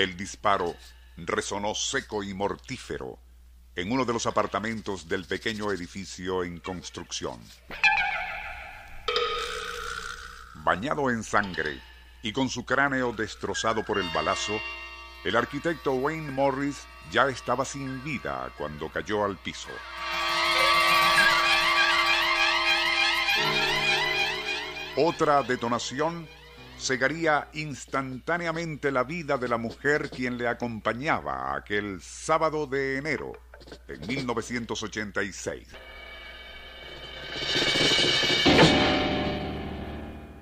El disparo resonó seco y mortífero en uno de los apartamentos del pequeño edificio en construcción. Bañado en sangre y con su cráneo destrozado por el balazo, el arquitecto Wayne Morris ya estaba sin vida cuando cayó al piso. Otra detonación cegaría instantáneamente la vida de la mujer quien le acompañaba aquel sábado de enero de 1986.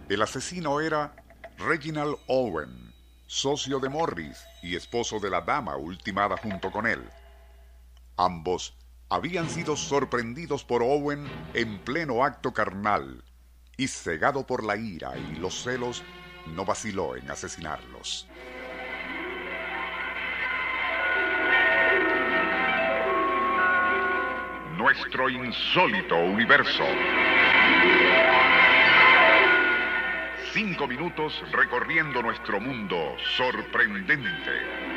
El asesino era Reginald Owen, socio de Morris y esposo de la dama ultimada junto con él. Ambos habían sido sorprendidos por Owen en pleno acto carnal y cegado por la ira y los celos no vaciló en asesinarlos. Nuestro insólito universo. Cinco minutos recorriendo nuestro mundo sorprendente.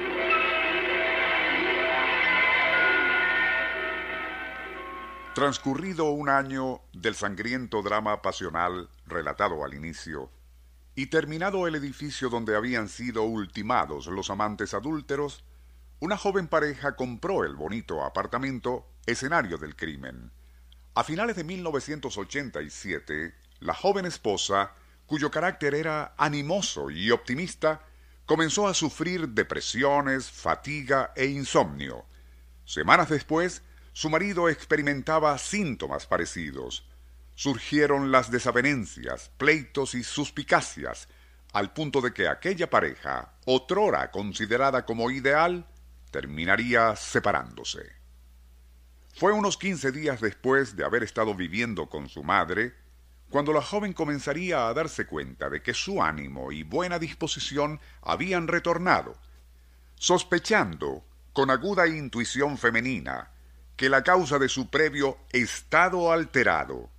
Transcurrido un año del sangriento drama pasional relatado al inicio, y terminado el edificio donde habían sido ultimados los amantes adúlteros, una joven pareja compró el bonito apartamento escenario del crimen. A finales de 1987, la joven esposa, cuyo carácter era animoso y optimista, comenzó a sufrir depresiones, fatiga e insomnio. Semanas después, su marido experimentaba síntomas parecidos surgieron las desavenencias, pleitos y suspicacias, al punto de que aquella pareja, otrora considerada como ideal, terminaría separándose. Fue unos quince días después de haber estado viviendo con su madre, cuando la joven comenzaría a darse cuenta de que su ánimo y buena disposición habían retornado, sospechando, con aguda intuición femenina, que la causa de su previo estado alterado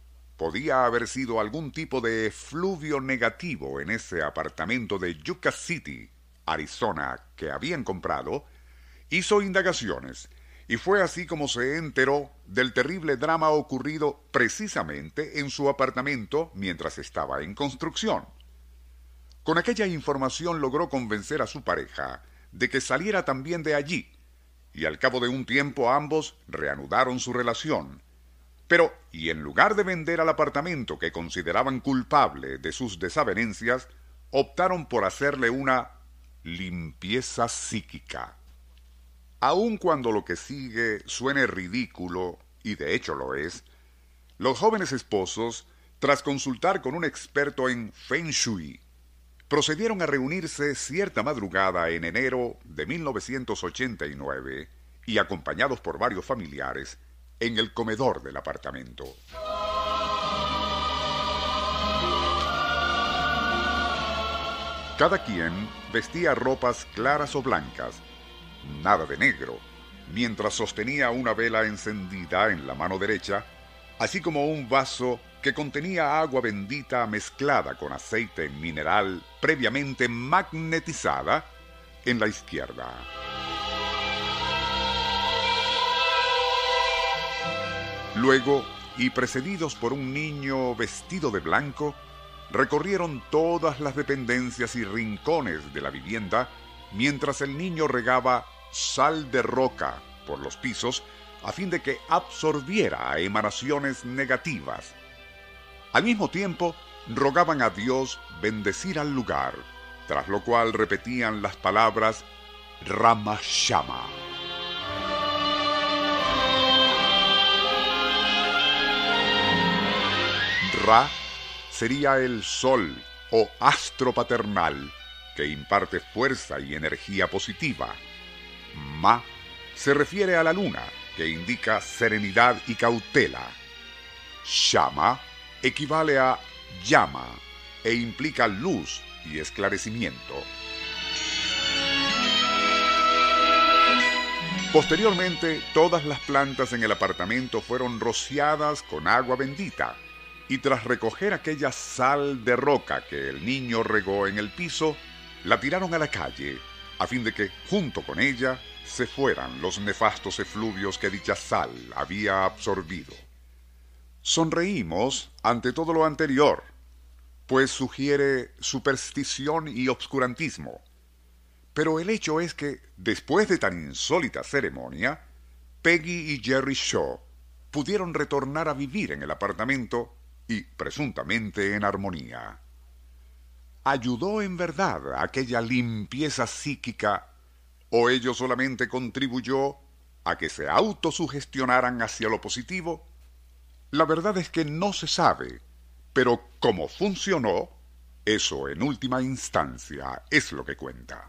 podía haber sido algún tipo de efluvio negativo en ese apartamento de Yucca City, Arizona, que habían comprado, hizo indagaciones y fue así como se enteró del terrible drama ocurrido precisamente en su apartamento mientras estaba en construcción. Con aquella información logró convencer a su pareja de que saliera también de allí, y al cabo de un tiempo ambos reanudaron su relación, pero, y en lugar de vender al apartamento que consideraban culpable de sus desavenencias, optaron por hacerle una limpieza psíquica. Aun cuando lo que sigue suene ridículo, y de hecho lo es, los jóvenes esposos, tras consultar con un experto en Feng Shui, procedieron a reunirse cierta madrugada en enero de 1989 y acompañados por varios familiares, en el comedor del apartamento. Cada quien vestía ropas claras o blancas, nada de negro, mientras sostenía una vela encendida en la mano derecha, así como un vaso que contenía agua bendita mezclada con aceite mineral previamente magnetizada en la izquierda. Luego, y precedidos por un niño vestido de blanco, recorrieron todas las dependencias y rincones de la vivienda mientras el niño regaba sal de roca por los pisos a fin de que absorbiera emanaciones negativas. Al mismo tiempo, rogaban a Dios bendecir al lugar, tras lo cual repetían las palabras Ramashama. Ra sería el sol o astro paternal que imparte fuerza y energía positiva. Ma se refiere a la luna, que indica serenidad y cautela. Shama equivale a llama e implica luz y esclarecimiento. Posteriormente, todas las plantas en el apartamento fueron rociadas con agua bendita y tras recoger aquella sal de roca que el niño regó en el piso, la tiraron a la calle a fin de que, junto con ella, se fueran los nefastos efluvios que dicha sal había absorbido. Sonreímos ante todo lo anterior, pues sugiere superstición y obscurantismo. Pero el hecho es que, después de tan insólita ceremonia, Peggy y Jerry Shaw pudieron retornar a vivir en el apartamento y, presuntamente, en armonía. ¿Ayudó en verdad aquella limpieza psíquica o ello solamente contribuyó a que se autosugestionaran hacia lo positivo? La verdad es que no se sabe, pero cómo funcionó, eso en última instancia es lo que cuenta.